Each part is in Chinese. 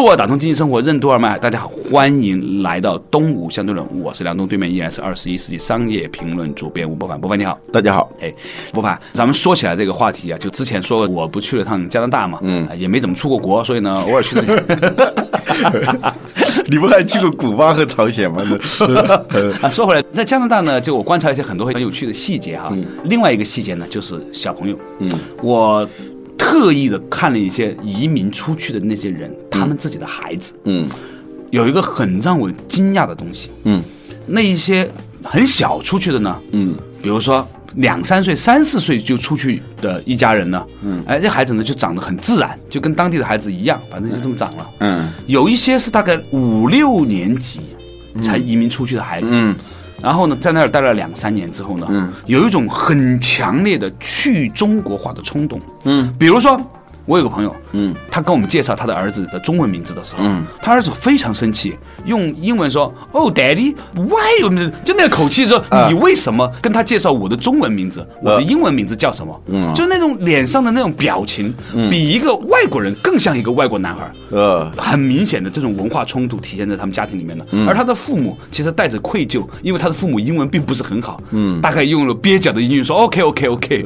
做打通经济生活任督二脉，大家好，欢迎来到东吴相对论，我是梁东，对面依然是二十一世纪商业评论主编吴伯凡，伯凡你好，大家好，哎，伯凡，咱们说起来这个话题啊，就之前说我不去了趟加拿大嘛，嗯，也没怎么出过国，所以呢，偶尔去。你不还去过古巴和朝鲜吗？啊，说回来，在加拿大呢，就我观察一些很多很有趣的细节哈。另外一个细节呢，就是小朋友，嗯，我。特意的看了一些移民出去的那些人，他们自己的孩子，嗯，有一个很让我惊讶的东西，嗯，那一些很小出去的呢，嗯，比如说两三岁、三四岁就出去的一家人呢，嗯，哎，这孩子呢就长得很自然，就跟当地的孩子一样，反正就这么长了，嗯，有一些是大概五六年级才移民出去的孩子，嗯。然后呢，在那儿待了两三年之后呢，嗯，有一种很强烈的去中国化的冲动，嗯，比如说。我有个朋友，嗯，他跟我们介绍他的儿子的中文名字的时候，嗯，他儿子非常生气，用英文说：“Oh, Daddy, why you？” 就那个口气说：“你为什么跟他介绍我的中文名字？我的英文名字叫什么？”嗯，就那种脸上的那种表情，比一个外国人更像一个外国男孩。呃，很明显的这种文化冲突体现在他们家庭里面的。而他的父母其实带着愧疚，因为他的父母英文并不是很好，嗯，大概用了蹩脚的英语说：“OK, OK, OK。”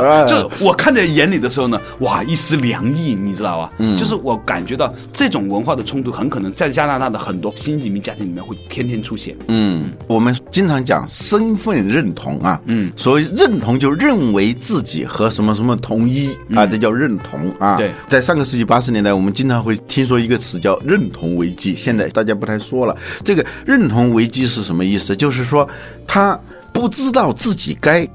就我看在眼里的时候呢，哇，一丝。凉意，你知道吧？嗯，就是我感觉到这种文化的冲突，很可能在加拿大的很多新移民家庭里面会天天出现。嗯，我们经常讲身份认同啊，嗯，所谓认同就认为自己和什么什么同一啊，这叫认同啊。对，在上个世纪八十年代，我们经常会听说一个词叫认同危机，现在大家不太说了。这个认同危机是什么意思？就是说他不知道自己该。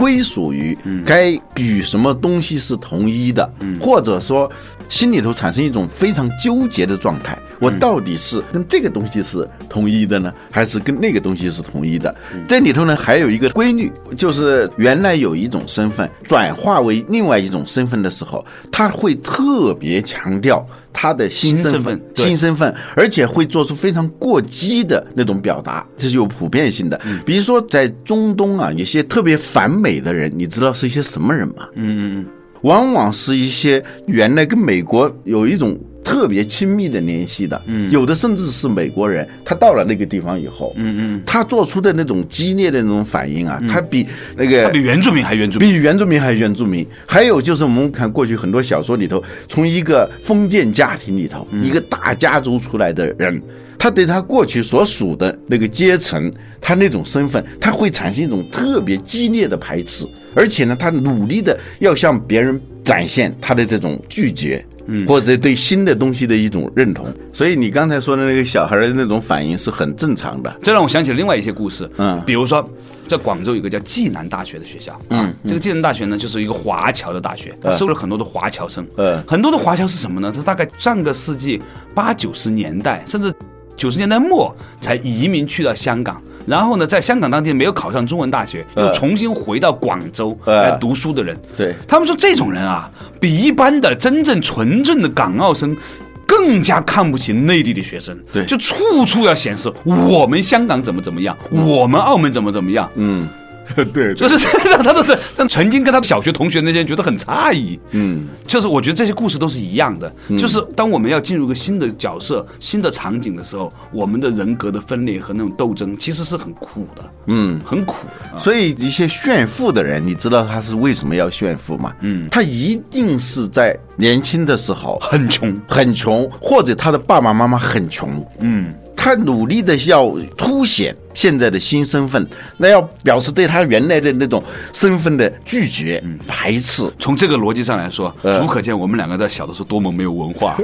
归属于该与什么东西是同一的，或者说心里头产生一种非常纠结的状态。我到底是跟这个东西是同一的呢，还是跟那个东西是同一的？这里头呢还有一个规律，就是原来有一种身份转化为另外一种身份的时候，他会特别强调。他的新身份，新身份，而且会做出非常过激的那种表达，这是有普遍性的。比如说，在中东啊，有些特别反美的人，你知道是一些什么人吗？嗯嗯嗯，往往是一些原来跟美国有一种。特别亲密的联系的，嗯，有的甚至是美国人，他到了那个地方以后，嗯嗯，他做出的那种激烈的那种反应啊，他比那个他比原住民还原住民，比原住民还原住民。还有就是我们看过去很多小说里头，从一个封建家庭里头，一个大家族出来的人，他对他过去所属的那个阶层，他那种身份，他会产生一种特别激烈的排斥，而且呢，他努力的要向别人展现他的这种拒绝。或者对新的东西的一种认同，所以你刚才说的那个小孩的那种反应是很正常的。这让我想起另外一些故事，嗯，比如说在广州有个叫暨南大学的学校，嗯，这个暨南大学呢就是一个华侨的大学，收了很多的华侨生，嗯，很多的华侨是什么呢？他大概上个世纪八九十年代，甚至九十年代末才移民去到香港。然后呢，在香港当地没有考上中文大学，又重新回到广州来读书的人，对。他们说，这种人啊，比一般的真正纯正的港澳生更加看不起内地的学生，对，就处处要显示我们香港怎么怎么样，我们澳门怎么怎么样，嗯。对，就是 让他的让曾经跟他的小学同学那些人觉得很诧异。嗯，就是我觉得这些故事都是一样的。就是当我们要进入一个新的角色、新的场景的时候，我们的人格的分裂和那种斗争其实是很苦的。嗯，很苦。所以一些炫富的人，你知道他是为什么要炫富吗？嗯，他一定是在年轻的时候很穷，很穷，或者他的爸爸妈妈很穷。嗯。他努力的要凸显现在的新身份，那要表示对他原来的那种身份的拒绝、排斥。从这个逻辑上来说，足可见我们两个在小的时候多么没有文化，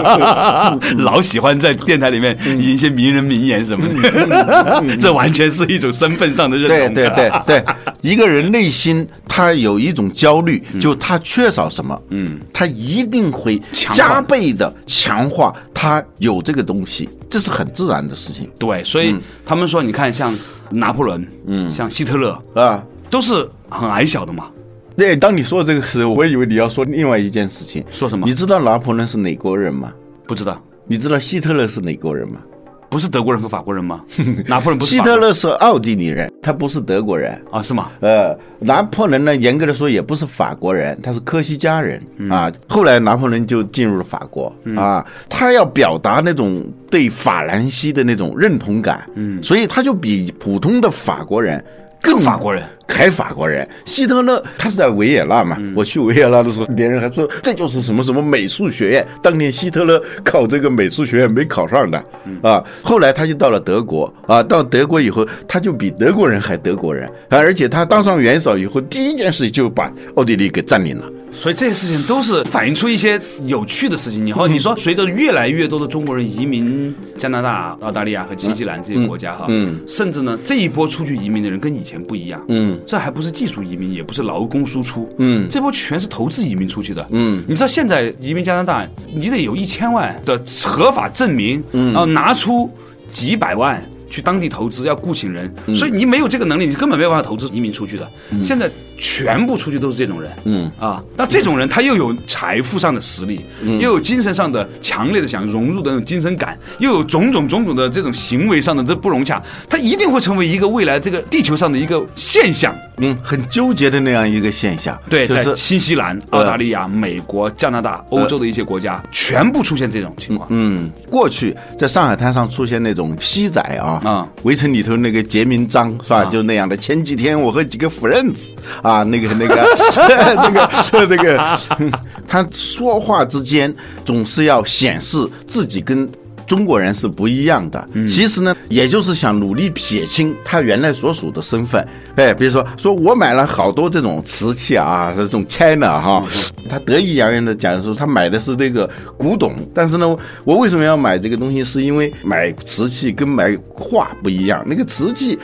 老喜欢在电台里面引一些名人名言什么的，这完全是一种身份上的认同。对对对对，一个人内心他有一种焦虑，就他缺少什么，嗯，他一定会加倍的强化他有这个东西，这是很自然的事情。对，所以他们说，你看像拿破仑，嗯，像希特勒，啊。都是很矮小的嘛。对，当你说这个时候，我以为你要说另外一件事情。说什么你知道拿破仑是哪国人吗？不知道，你知道希特勒是哪国人吗？不是德国人和法国人吗？拿破仑不是希特勒是奥地利人，他不是德国人。啊？是吗？呃，拿破仑呢，严格的说也不是法国人，他是科西嘉人、嗯啊。后来拿破仑就进入了法国、啊，他要表达那种对法兰西的那种认同感，嗯，所以他就比普通的法国人更法国人，还法国人。希特勒他是在维也纳嘛，我去维也纳的时候，别人还说这就是什么什么美术学院。当年希特勒考这个美术学院没考上的啊，后来他就到了德国啊，到德国以后，他就比德国人还德国人啊，而且他当上元首以后，第一件事就把奥地利给占领了。所以这些事情都是反映出一些有趣的事情。以后你说，随着越来越多的中国人移民加拿大、澳大利亚和新西兰这些国家哈，嗯。甚至呢这一波出去移民的人跟以前不一样，嗯。这还不是技术移民，也不是劳工输出，嗯。这波全是投资移民出去的，嗯。你知道现在移民加拿大，你得有一千万的合法证明，嗯，然后拿出几百万。去当地投资要雇请人，嗯。所以你没有这个能力，你根本没有办法投资移民出去的。现在全部出去都是这种人，嗯啊，那这种人他又有财富上的实力，嗯又有精神上的强烈的想融入的那种精神感，又有种种种种的这种行为上的这不融洽，他一定会成为一个未来这个地球上的一个现象。嗯，很纠结的那样一个现象。对，在就是新西兰、澳大利亚、美国、加拿大、欧洲的一些国家，全部出现这种情况。嗯，过去在上海滩上出现那种西仔啊，啊围城里头那个杰明章是吧？啊就那样的。前几天我和几个腐认子啊，那个那个那个那个，嗯他说话之间总是要显示自己跟。中国人是不一样的，其实呢，也就是想努力撇清他原来所属的身份。哎，比如说，说我买了好多这种瓷器啊，这种 China 哈，他得意洋洋的讲说他买的是这个古董，但是呢，我为什么要买这个东西？是因为买瓷器跟买画不一样，那个瓷器。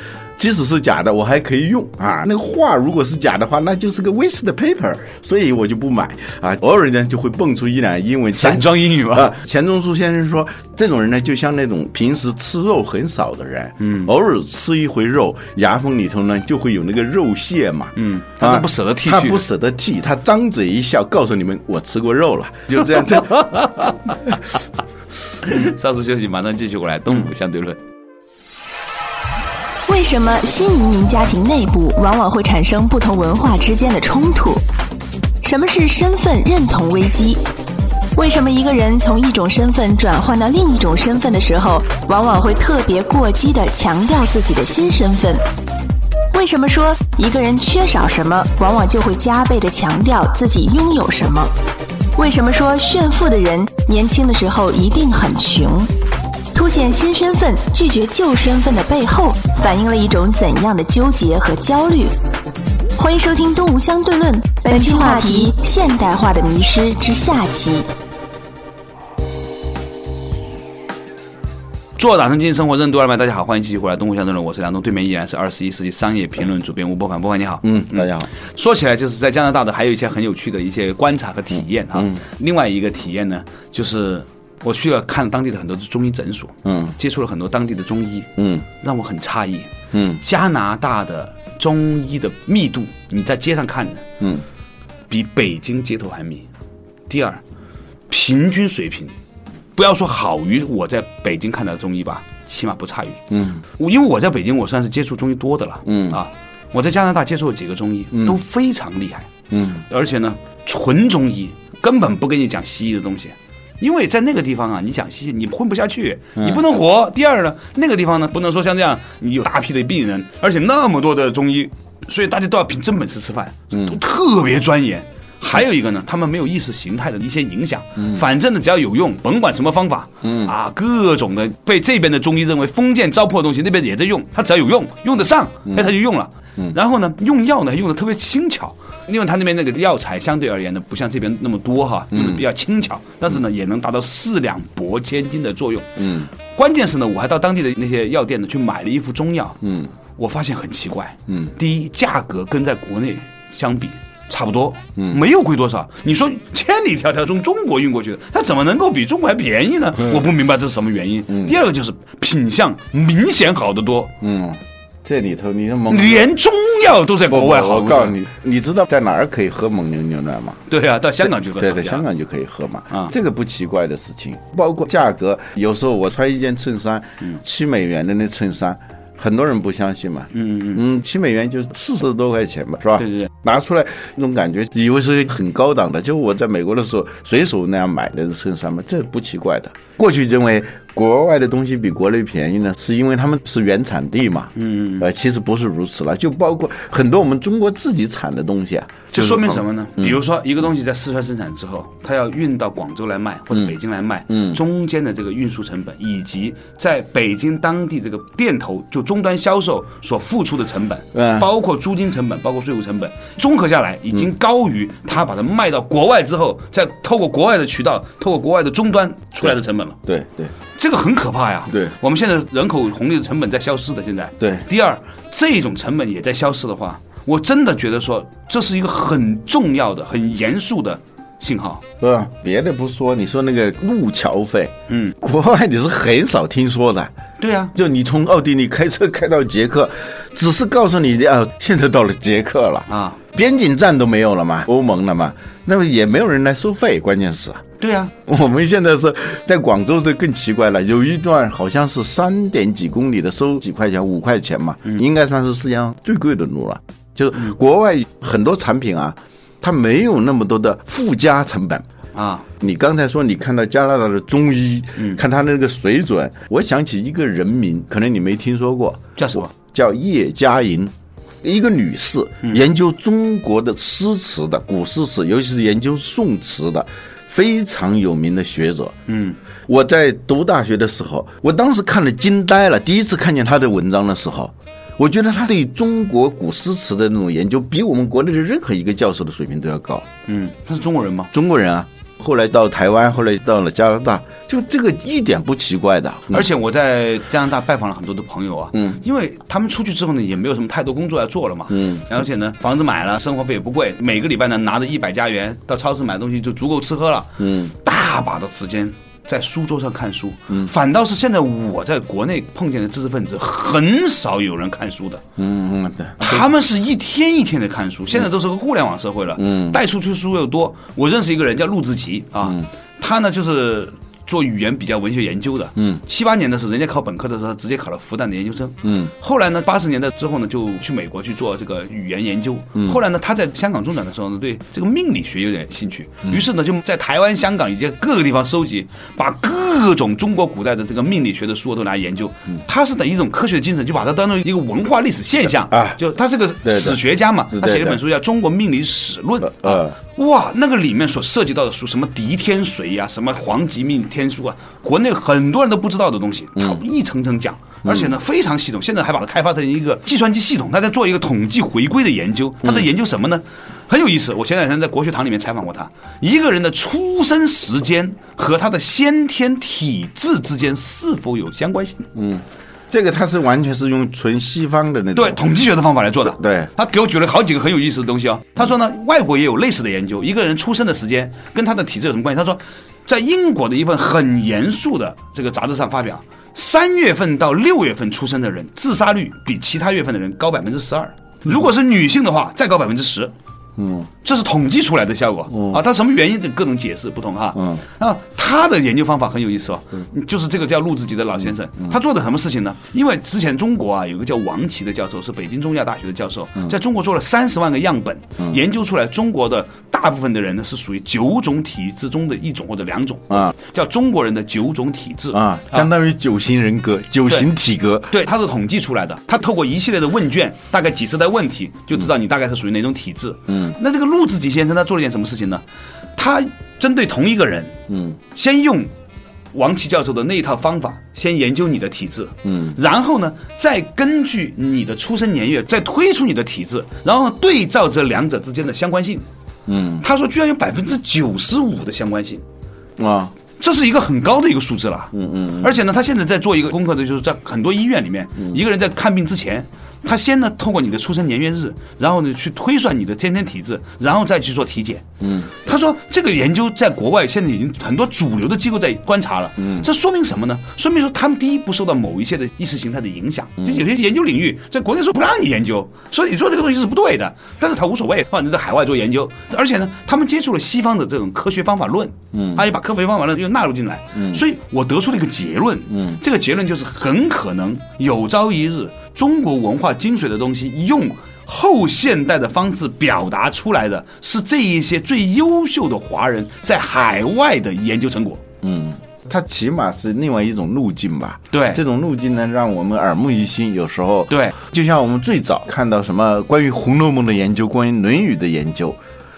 即使是假的，我还可以用啊。那个画如果是假的话，那就是个 waste paper，所以我就不买啊。偶尔呢就会蹦出一两英文散装英语嘛，啊，钱钟书先生说，这种人呢，就像那种平时吃肉很少的人，嗯，偶尔吃一回肉，牙缝里头呢就会有那个肉屑嘛，嗯他都不舍得剃去他不舍得剃，他张嘴一笑，告诉你们我吃过肉了，就这样。稍事 休息，马上继续过来，动物相对论。为什么新移民家庭内部往往会产生不同文化之间的冲突？什么是身份认同危机？为什么一个人从一种身份转换到另一种身份的时候，往往会特别过激地强调自己的新身份？为什么说一个人缺少什么，往往就会加倍地强调自己拥有什么？为什么说炫富的人年轻的时候一定很穷？凸显新身份、拒绝旧身份的背后，反映了一种怎样的纠结和焦虑？欢迎收听《东吴相对论》，本期话题：现代化的迷失之下期。做打通经济生活任督二脉，大家好，欢迎继续回来《东吴相对论》，我是梁东，对面依然是二十一世纪商业评论主编吴伯凡，伯凡你好。嗯，大家好。说起来，就是在加拿大的还有一些很有趣的一些观察和体验哈。另外一个体验呢，就是我去了看当地的很多中医诊所，嗯接触了很多当地的中医，嗯让我很诧异。嗯加拿大的中医的密度，你在街上看的嗯比北京街头还密。第二，平均水平，不要说好于我在北京看到的中医吧，起码不差于。嗯我因为我在北京，我算是接触中医多的了。嗯啊，我在加拿大接触了几个中医，都非常厉害，嗯而且呢，纯中医根本不跟你讲西医的东西。因为在那个地方啊，你想西医你混不下去，你不能活。第二呢，那个地方呢，不能说像这样，你有大批的病人，而且那么多的中医，所以大家都要凭真本事吃饭，都特别钻研。还有一个呢，他们没有意识形态的一些影响，反正呢只要有用，甭管什么方法，啊，各种的被这边的中医认为封建糟粕的东西，那边也在用，他只要有用，用得上，哎，他就用了。然后呢，用药呢用的特别轻巧，因为他那边那个药材相对而言呢，不像这边那么多哈，用的比较轻巧，但是呢也能达到四两拨千斤的作用。嗯。关键是呢，我还到当地的那些药店呢去买了一副中药，嗯。我发现很奇怪。嗯，第一，价格跟在国内相比差不多，嗯，没有贵多少。你说千里迢迢从中国运过去的，它怎么能够比中国还便宜呢？我不明白这是什么原因。第二个就是品相明显好得多，嗯，这里头你的蒙连中药都在国外好。我告诉你，你知道在哪儿可以喝蒙牛牛奶吗？对啊，到香港去喝。对，对香港就可以喝嘛。啊这个不奇怪的事情。包括价格，有时候我穿一件衬衫，七美元的那衬衫。很多人不相信嘛，嗯嗯嗯，七美元就四十多块钱吧，是吧？对对对，拿出来那种感觉，以为是很高档的。就我在美国的时候，随手那样买的衬衫嘛，这不奇怪的。过去认为国外的东西比国内便宜呢，是因为他们是原产地嘛，嗯，呃，其实不是如此了。就包括很多我们中国自己产的东西啊，就说明什么呢？嗯比如说一个东西在四川生产之后，它要运到广州来卖或者北京来卖，嗯中间的这个运输成本，以及在北京当地这个店头就终端销售所付出的成本，嗯包括租金成本，包括税务成本，综合下来已经高于他把它卖到国外之后，再透过国外的渠道，透过国外的终端出来的成本了。对对这个很可怕呀！对我们现在人口红利的成本在消失的，现在。对第二，这种成本也在消失的话，我真的觉得说这是一个很重要的、很严肃的信号。是吧？别的不说，你说那个路桥费，嗯，国外你是很少听说的。对啊，就你从奥地利开车开到捷克，只是告诉你啊，现在到了捷克了啊，边境站都没有了嘛，欧盟了嘛，那么也没有人来收费，关键是。对啊，我们现在是在广州的更奇怪了，有一段好像是三点几公里的，收几块钱，五块钱嘛，应该算是世界上最贵的路了。就是国外很多产品啊，它没有那么多的附加成本。啊，你刚才说你看到加拿大的中医，看他那个水准，我想起一个人名，可能你没听说过，叫什么？叫叶嘉莹，一个女士，研究中国的诗词的古诗词，尤其是研究宋词的，非常有名的学者。嗯，我在读大学的时候，我当时看了惊呆了，第一次看见他的文章的时候。我觉得他对中国古诗词的那种研究，比我们国内的任何一个教授的水平都要高。嗯，他是中国人吗？中国人啊，后来到台湾，后来到了加拿大，就这个一点不奇怪的。而且我在加拿大拜访了很多的朋友啊，嗯，因为他们出去之后呢，也没有什么太多工作要做了嘛，嗯，而且呢，房子买了，生活费也不贵，每个礼拜呢拿着一百加元到超市买东西就足够吃喝了，嗯，大把的时间在书桌上看书，嗯，反倒是现在我在国内碰见的知识分子很少有人看书的，嗯嗯，对，他们是一天一天的看书，现在都是个互联网社会了，嗯。带出去书又多。我认识一个人叫陆志奇啊，他呢就是做语言比较文学研究的，嗯，七八年的时候，人家考本科的时候，他直接考了复旦的研究生，嗯，后来呢，八十年代之后呢，就去美国去做这个语言研究，嗯，后来呢，他在香港中转的时候呢，对这个命理学有点兴趣，于是呢，就在台湾、香港以及各个地方收集，把各种中国古代的这个命理学的书都拿来研究，他是等一种科学精神，就把它当成一个文化历史现象啊。就他是个史学家嘛，他写了一本书叫《中国命理史论》呃。啊，哇，那个里面所涉及到的书，什么狄天水呀、什么黄极命天书啊，国内很多人都不知道的东西，他一层层讲。而且呢，非常系统，现在还把它开发成一个计算机系统，他在做一个统计回归的研究。他在研究什么呢？很有意思。我前两天在国学堂里面采访过他，一个人的出生时间和他的先天体质之间是否有相关性？这个他是完全是用纯西方的那种，对，统计学的方法来做的。对他给我举了好几个很有意思的东西哦。他说呢，外国也有类似的研究，一个人出生的时间跟他的体质有什么关系？他说，在英国的一份很严肃的这个杂志上发表，三月份到六月份出生的人，自杀率比其他月份的人高百分之十二。如果是女性的话，再高百分之十。嗯，这是统计出来的效果、啊，它什么原因？这各种解释不同哈。嗯，啊，他的研究方法很有意思哦，就是这个叫陆志吉的老先生，他做的什么事情呢？因为之前中国啊有个叫王琦的教授，是北京中医药大学的教授，在中国做了三十万个样本，研究出来中国的大部分的人呢是属于九种体质中的一种或者两种啊，叫中国人的九种体质啊，相当于九型人格、九型体格。对，他是统计出来的，他透过一系列的问卷，大概几十道问题，就知道你大概是属于哪种体质。嗯，那这个陆志吉先生他做了一件什么事情呢？他针对同一个人，嗯，先用王琦教授的那一套方法，先研究你的体质，嗯，然后呢，再根据你的出生年月，再推出你的体质，然后对照这两者之间的相关性。嗯他说，居然有百分之九十五的相关性。啊，这是一个很高的一个数字了。嗯嗯，而且呢，他现在在做一个功课的，就是在很多医院里面，一个人在看病之前，他先呢通过你的出生年月日，然后呢去推算你的先天体质，然后再去做体检。嗯，他说这个研究在国外现在已经很多主流的机构在观察了。嗯，这说明什么呢？说明说他们第一不受到某一些的意识形态的影响，就有些研究领域在国内说不让你研究，所以你做这个东西是不对的。但是他无所谓，反正在海外做研究，而且呢，他们接触了西方的这种科学方法论，嗯，他也把科学方法论又纳入进来。嗯，所以我得出了一个结论。嗯，这个结论就是很可能有朝一日，中国文化精髓的东西用。后现代的方式表达出来的是这一些最优秀的华人在海外的研究成果。嗯，它起码是另外一种路径吧。对，这种路径呢，让我们耳目一新。有时候，对，就像我们最早看到什么关于《红楼梦》的研究，关于《论语》的研究，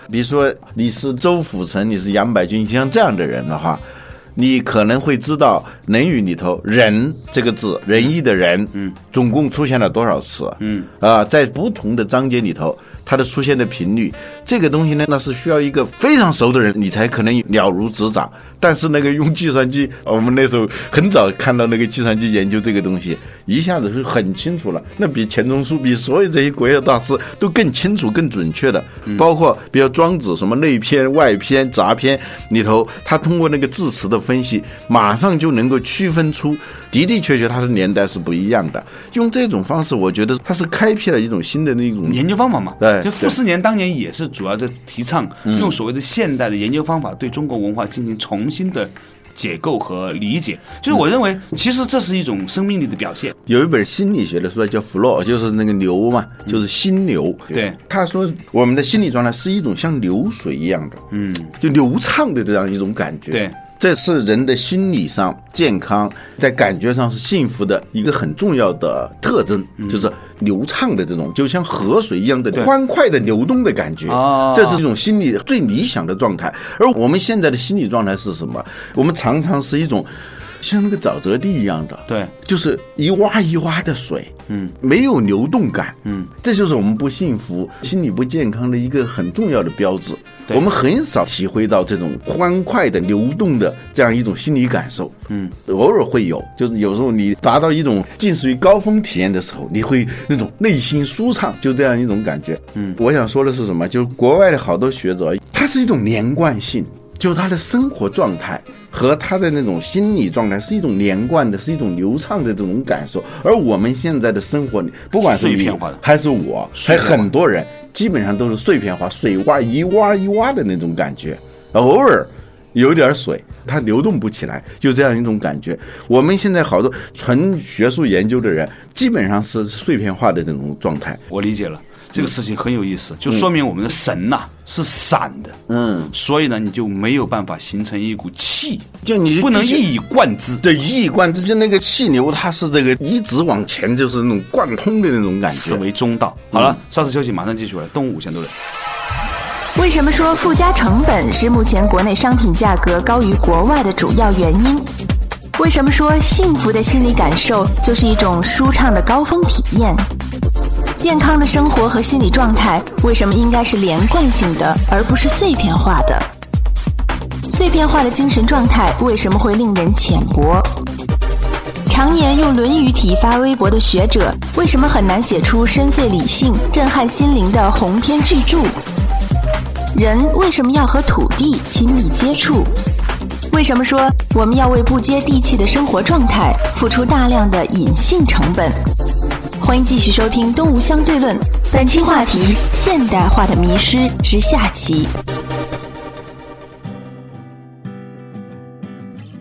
比如说你是周辅成，你是杨百军，像这样的人的话。你可能会知道《论语》里头“仁”这个字，仁义的“仁”，嗯，总共出现了多少次？嗯，啊，在不同的章节里头。它的出现的频率，这个东西呢，那是需要一个非常熟的人，你才可能了如指掌。但是那个用计算机，我们那时候很早看到那个计算机研究这个东西，一下子是很清楚了。那比钱钟书，比所有这些国学大师都更清楚、更准确的。包括比如庄子什么内篇、外篇、杂篇里头，他通过那个字词的分析，马上就能够区分出。的的确确，它的年代是不一样的。用这种方式，我觉得它是开辟了一种新的那种研究方法嘛。对，就傅斯年当年也是主要在提倡用所谓的现代的研究方法对中国文化进行重新的解构和理解。就是我认为，其实这是一种生命力的表现。有一本心理学的书叫《弗洛》，就是那个牛嘛，就是心流。对，他说我们的心理状态是一种像流水一样的，嗯，就流畅的这样一种感觉。对。这是人的心理上健康，在感觉上是幸福的一个很重要的特征，就是流畅的这种，就像河水一样的欢快的流动的感觉。这是一种心理最理想的状态。而我们现在的心理状态是什么？我们常常是一种。像那个沼泽地一样的，对，就是一洼一洼的水，嗯，没有流动感，嗯，这就是我们不幸福、心理不健康的一个很重要的标志。我们很少体会到这种欢快的流动的这样一种心理感受，嗯，偶尔会有，就是有时候你达到一种近似于高峰体验的时候，你会那种内心舒畅，就这样一种感觉。嗯，我想说的是什么？就是国外的好多学者，它是一种连贯性。就是他的生活状态和他的那种心理状态是一种连贯的，是一种流畅的这种感受。而我们现在的生活，不管是你还是我，还很多人，基本上都是碎片化，水洼一洼一洼的那种感觉。偶尔有点水，它流动不起来，就这样一种感觉。我们现在好多纯学术研究的人，基本上是碎片化的这种状态。我理解了。这个事情很有意思，就说明我们的神呐是散的，嗯，所以呢你就没有办法形成一股气，就你不能一以贯之，对，一以贯之，就那个气流它是这个一直往前，就是那种贯通的那种感觉，此为中道。好了，稍事休息，马上继续回来动物先都论。为什么说附加成本是目前国内商品价格高于国外的主要原因？为什么说幸福的心理感受就是一种舒畅的高峰体验？健康的生活和心理状态为什么应该是连贯性的，而不是碎片化的？碎片化的精神状态为什么会令人浅薄？常年用《论语》体发微博的学者，为什么很难写出深邃理性、震撼心灵的鸿篇巨著？人为什么要和土地亲密接触？为什么说我们要为不接地气的生活状态付出大量的隐性成本？欢迎继续收听《东吴相对论》，本期话题：现代化的迷失之下期。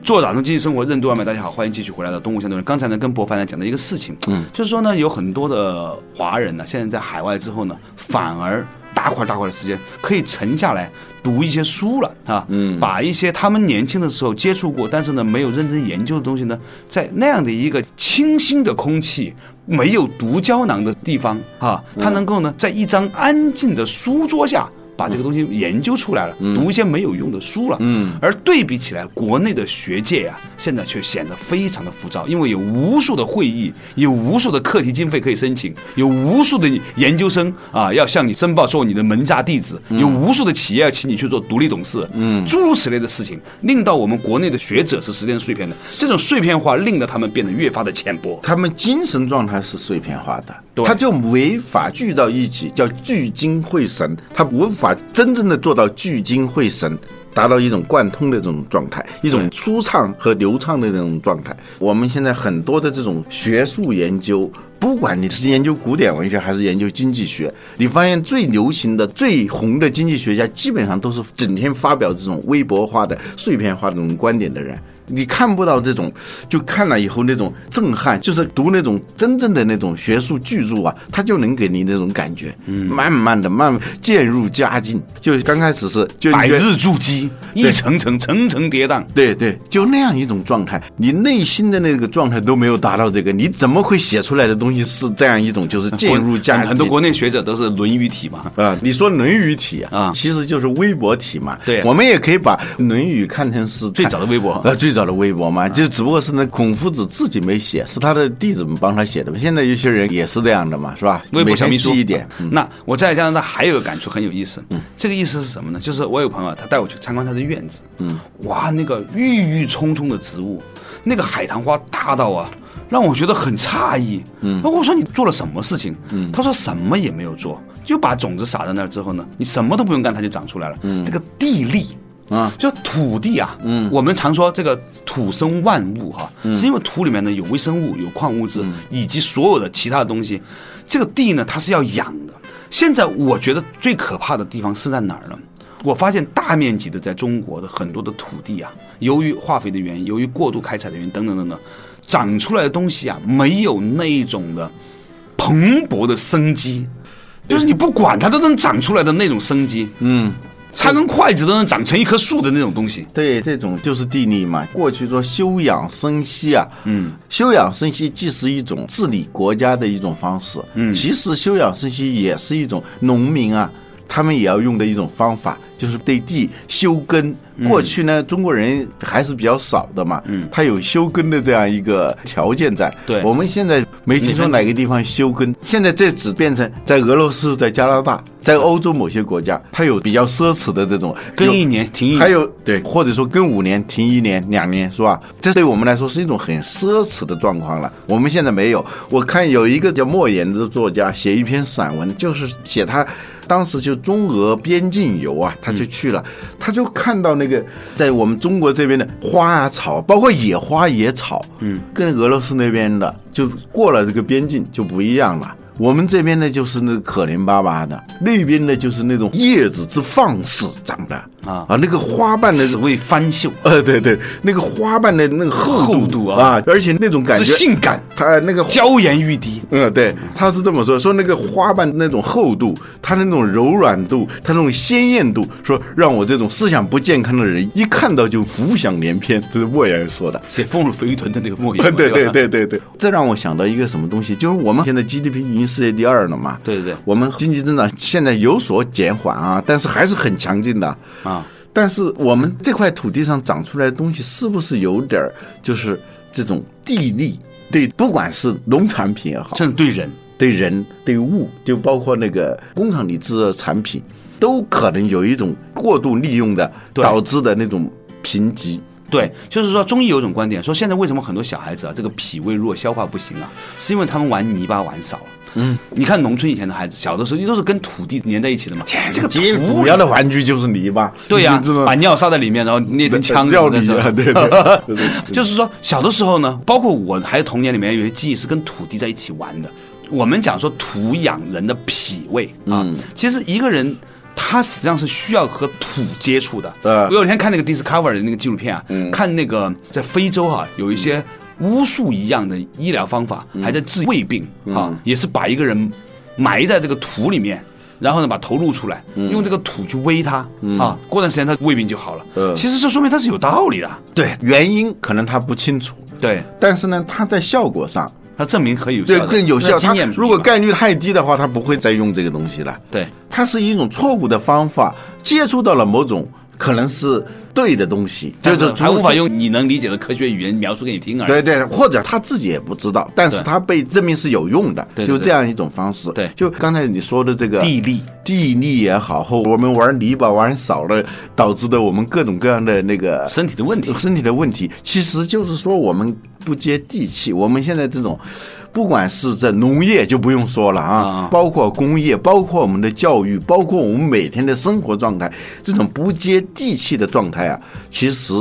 做打通经济生活任督二脉，大家好，欢迎继续回来到《东吴相对论》。刚才呢，跟博凡呢讲的一个事情，嗯，就是说呢，有很多的华人呢，现在在海外之后呢，反而。大块大块的时间可以沉下来读一些书了啊，嗯，把一些他们年轻的时候接触过，但是呢没有认真研究的东西呢，在那样的一个清新的空气、没有毒胶囊的地方啊，他能够呢在一张安静的书桌下把这个东西研究出来了，读一些没有用的书了。嗯而对比起来，国内的学界啊，现在却显得非常的浮躁，因为有无数的会议，有无数的课题经费可以申请，有无数的研究生啊要向你申报做你的门下弟子，有无数的企业要请你去做独立董事，嗯，诸如此类的事情，令到我们国内的学者是时间碎片的。这种碎片化令得他们变得越发的浅薄。他们精神状态是碎片化的，他就没法聚到一起，叫聚精会神，他无法把真正的做到聚精会神。达到一种贯通的这种状态，一种舒畅和流畅的这种状态。我们现在很多的这种学术研究，不管你是研究古典文学还是研究经济学，你发现最流行的、最红的经济学家，基本上都是整天发表这种微博化的、碎片化的这种观点的人。你看不到这种，就看了以后那种震撼，就是读那种真正的那种学术巨著啊，它就能给你那种感觉。嗯，慢慢的、慢慢渐入佳境，就刚开始是就百日筑基，一层层层层跌宕。对对，就那样一种状态，你内心的那个状态都没有达到这个，你怎么会写出来的东西是这样一种就是渐入佳境？很多国内学者都是《论语》体嘛。啊，你说《论语》体啊，啊其实就是微博体嘛。对我们也可以把《论语》看成是最早的微博啊，最早的微博嘛，就只不过是那孔夫子自己没写，是他的弟子们帮他写的嘛。现在有些人也是这样的嘛，是吧？微博每天小秘书记一点。嗯那我在加拿大还有个感触很有意思，嗯，这个意思是什么呢？就是我有朋友他带我去参观他的院子，嗯，哇，那个郁郁葱葱的植物，那个海棠花大到啊。让我觉得很诧异，嗯，那我说你做了什么事情？嗯，他说什么也没有做，就把种子撒在那儿之后呢，你什么都不用干，它就长出来了。嗯，这个地力啊，就土地啊，嗯，我们常说这个土生万物哈，是因为土里面呢有微生物、有矿物质，以及所有的其他的东西。这个地呢，它是要养的。现在我觉得最可怕的地方是在哪儿呢？我发现大面积的在中国的很多的土地啊，由于化肥的原因，由于过度开采的原因等等等等，长出来的东西啊，没有那一种的蓬勃的生机，就是你不管它都能长出来的那种生机。嗯，插根筷子都能长成一棵树的那种东西。对，这种就是地力嘛。过去说休养生息啊，嗯，休养生息既是一种治理国家的一种方式，嗯其实休养生息也是一种农民啊，他们也要用的一种方法，就是对地休耕。过去呢，中国人还是比较少的嘛，嗯他有休耕的这样一个条件在。对我们现在没听说哪个地方休耕，现在这只变成在俄罗斯、在加拿大、在欧洲某些国家，它有比较奢侈的这种跟一年停一年，还有对，或者说跟五年停一年、两年，是吧？这对我们来说是一种很奢侈的状况了。我们现在没有。我看有一个叫莫言的作家写一篇散文，就是写他当时就中俄边境游啊，他就去了，他就看到那个在我们中国这边的花啊草，包括野花野草，嗯，跟俄罗斯那边的就过了这个边境就不一样了。我们这边呢，就是那个可怜巴巴的，那边呢就是那种叶子之放肆长的。啊啊，那个花瓣的只为翻绣，呃，对对，那个花瓣的那个厚厚度啊而且那种感觉，是性感，它那个娇艳欲滴。嗯，对，他是这么说，说那个花瓣那种厚度，它那种柔软度，它那种鲜艳度，说让我这种思想不健康的人一看到就浮想联翩，这是莫言说的。写《丰乳肥臀》的那个莫言对，对对对对，这让我想到一个什么东西，就是我们现在 GDP 已经世界第二了嘛，对对对我们经济增长现在有所减缓啊，但是还是很强劲的。啊，但是我们这块土地上长出来的东西，是不是有点儿就是这种地利？对，不管是农产品也好，甚至对人，对人对物，就包括那个工厂里制的产品，都可能有一种过度利用的导致的那种贫瘠。对，就是说中医有一种观点，说现在为什么很多小孩子啊，这个脾胃弱、消化不行啊，是因为他们玩泥巴玩少了。嗯，你看农村以前的孩子，小的时候都是跟土地粘在一起的嘛。这个土主要的玩具就是泥巴。对呀、把尿撒在里面，然后捏成枪对对对对对 就是说，小的时候呢，包括我还有童年里面有些记忆是跟土地在一起玩的。我们讲说土养人的脾胃啊，嗯其实一个人他实际上是需要和土接触的。对我有一天看那个 Discovery 的那个纪录片啊，嗯看那个在非洲啊有一些巫术一样的医疗方法，还在治胃病啊，嗯也是把一个人埋在这个土里面。然后呢，把头露出来，用这个土去煨它、啊，过段时间他胃病就好了。呃其实这说明他是有道理的。对，原因可能他不清楚，对，但是呢，他在效果上他证明可以有效更有效。如果概率太低的话，他不会再用这个东西了。对它是一种错误的方法，接触到了某种可能是对的东西，就是还无法用你能理解的科学语言描述给你听而已。对对，或者他自己也不知道，但是他被证明是有用的，就这样一种方式。对就刚才你说的这个地利，地利也好，或我们玩泥巴玩少了导致的我们各种各样的那个身体的问题。身体的问题，其实就是说我们不接地气。我们现在这种，不管是在农业就不用说了啊啊，包括工业，包括我们的教育，包括我们每天的生活状态，这种不接地气的状态啊，其实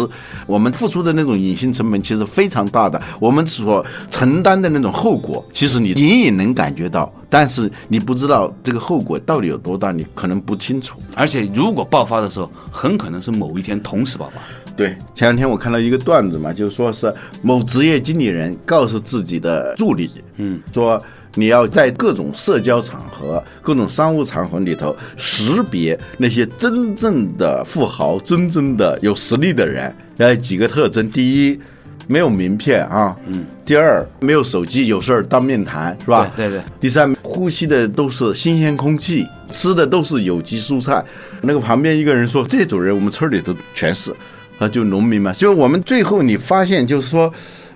我们付出的那种隐形成本其实非常大的。我们所承担的那种后果，其实你隐隐能感觉到，但是你不知道这个后果到底有多大，你可能不清楚。而且如果爆发的时候，很可能是某一天同时爆发。对，前两天我看到一个段子嘛，就是说是某职业经理人告诉自己的助理，嗯，说你要在各种社交场合、各种商务场合里头识别那些真正的富豪、真正的有实力的人，要几个特征：第一，没有名片啊，嗯；第二，没有手机，有事儿当面谈，是吧？对对对第三，呼吸的都是新鲜空气，吃的都是有机蔬菜。那个旁边一个人说：“这种人我们村里头全是。”啊，就农民嘛。就是我们最后你发现，就是说，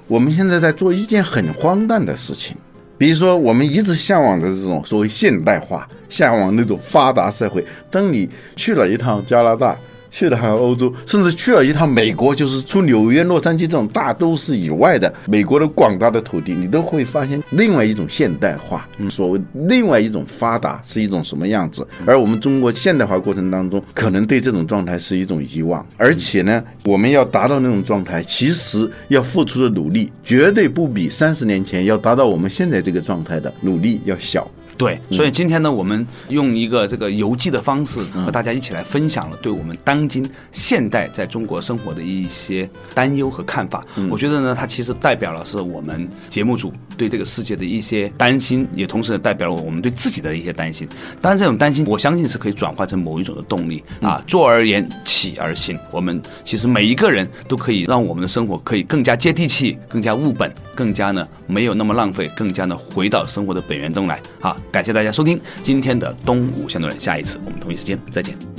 我们现在在做一件很荒诞的事情。比如说，我们一直向往的这种所谓现代化，向往那种发达社会。当你去了一趟加拿大，去了趟欧洲，甚至去了一趟美国，就是除纽约、洛杉矶这种大都市以外的美国的广大的土地，你都会发现另外一种现代化，所谓另外一种发达是一种什么样子。而我们中国现代化过程当中，可能对这种状态是一种遗忘，而且呢，我们要达到那种状态，其实要付出的努力绝对不比三十年前要达到我们现在这个状态的努力要小。对，所以今天呢，我们用一个这个游记的方式和大家一起来分享了对我们当今现代在中国生活的一些担忧和看法。我觉得呢，它其实代表了是我们节目组对这个世界的一些担心，也同时代表了我们对自己的一些担心。当然，这种担心我相信是可以转化成某一种的动力啊，坐而言，起而行。我们其实每一个人都可以让我们的生活可以更加接地气，更加务本，更加呢没有那么浪费，更加呢回到生活的本源中来。好，感谢大家收听今天的东吴相对论，下一次我们同一时间再见。